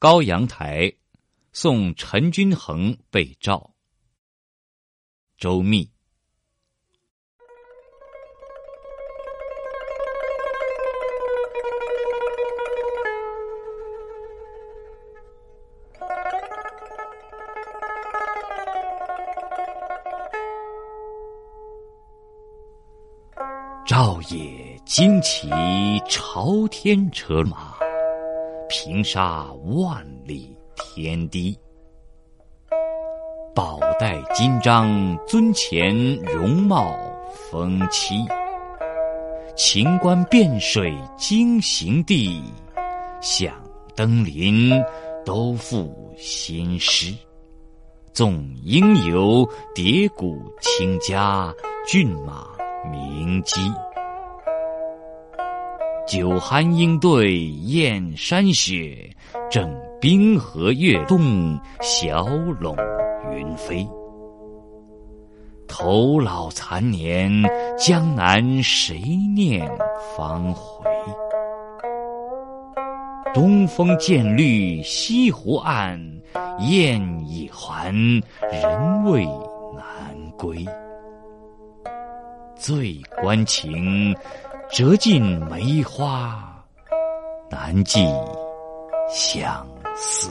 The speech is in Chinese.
高阳台，送陈君衡被诏。周密。赵也惊起朝天车马，平沙万里天地。宝带金章尊前容貌风妻，秦关汴水经行地，响登临都付新诗。纵应有叠鼓倾家，骏马。鸣鸡，酒酣应对燕山雪，正冰河月动小陇云飞。头老残年，江南谁念方回？东风渐绿西湖岸，雁已还，人未南归。醉关情，折尽梅花，难寄相思。